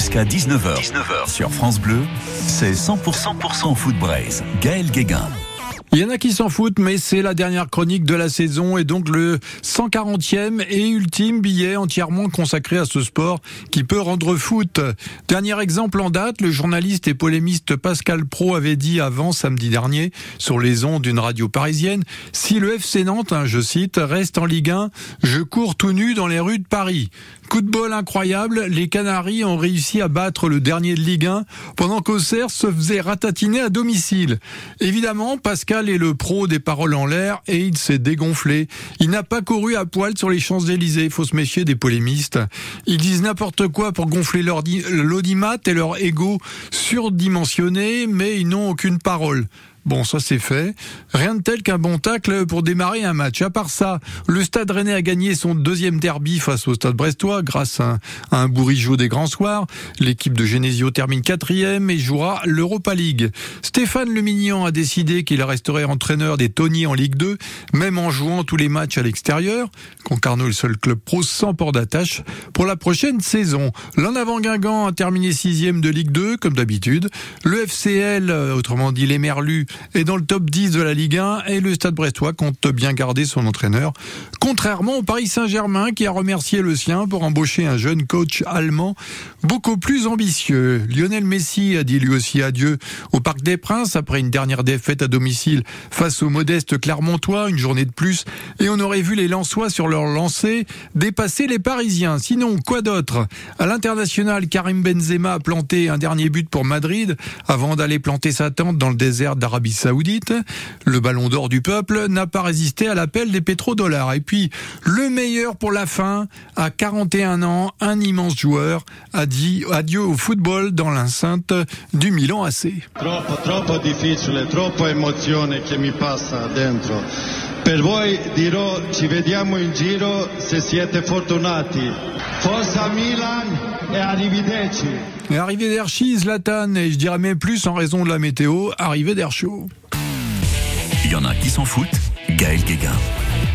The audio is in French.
jusqu'à 19h. 19h sur France Bleu, c'est 100%, 100 foot Braise. Gaël Guéguin. Il y en a qui s'en foutent, mais c'est la dernière chronique de la saison et donc le 140e et ultime billet entièrement consacré à ce sport qui peut rendre foot. Dernier exemple en date, le journaliste et polémiste Pascal Pro avait dit avant samedi dernier sur les ondes d'une radio parisienne, si le FC Nantes, hein, je cite, reste en Ligue 1, je cours tout nu dans les rues de Paris. Coup de bol incroyable, les Canaries ont réussi à battre le dernier de Ligue 1 pendant qu'Auxerre se faisait ratatiner à domicile. Évidemment, Pascal est le pro des paroles en l'air et il s'est dégonflé. Il n'a pas couru à poil sur les Champs-Élysées, il faut se méfier des polémistes. Ils disent n'importe quoi pour gonfler l'audimat et leur ego surdimensionné, mais ils n'ont aucune parole. Bon, ça c'est fait. Rien de tel qu'un bon tacle pour démarrer un match. À part ça, le Stade Rennais a gagné son deuxième derby face au Stade Brestois grâce à un, bourrigeau des grands soirs. L'équipe de Genesio termine quatrième et jouera l'Europa League. Stéphane Lemignon a décidé qu'il resterait entraîneur des Tony en Ligue 2, même en jouant tous les matchs à l'extérieur. Concarneau le seul club pro sans port d'attache pour la prochaine saison. L'en avant Guingamp a terminé sixième de Ligue 2, comme d'habitude. Le FCL, autrement dit les Merlus, est dans le top 10 de la Ligue 1 et le Stade Brestois compte bien garder son entraîneur. Contrairement au Paris Saint-Germain qui a remercié le sien pour embaucher un jeune coach allemand beaucoup plus ambitieux. Lionel Messi a dit lui aussi adieu au Parc des Princes après une dernière défaite à domicile face au modeste Clermontois, une journée de plus, et on aurait vu les Lensois sur leur lancée dépasser les Parisiens. Sinon, quoi d'autre? À l'international, Karim Benzema a planté un dernier but pour Madrid avant d'aller planter sa tente dans le désert d'Arabie Saoudite. Le ballon d'or du peuple n'a pas résisté à l'appel des pétrodollars. Et puis, le meilleur pour la fin, à 41 ans, un immense joueur a dit adieu au football dans l'enceinte du Milan AC. Troppo, troppo difficile, troppo emozione che mi passa dentro. Per voi dirò ci vediamo in giro se siete fortunati. Forza Milan e arrivederci. Et arrivederci Zlatan, et je dirais même plus en raison de la météo, arrivé d'air chaud. Il y en a qui s'en foutent, Gaël Guéguin.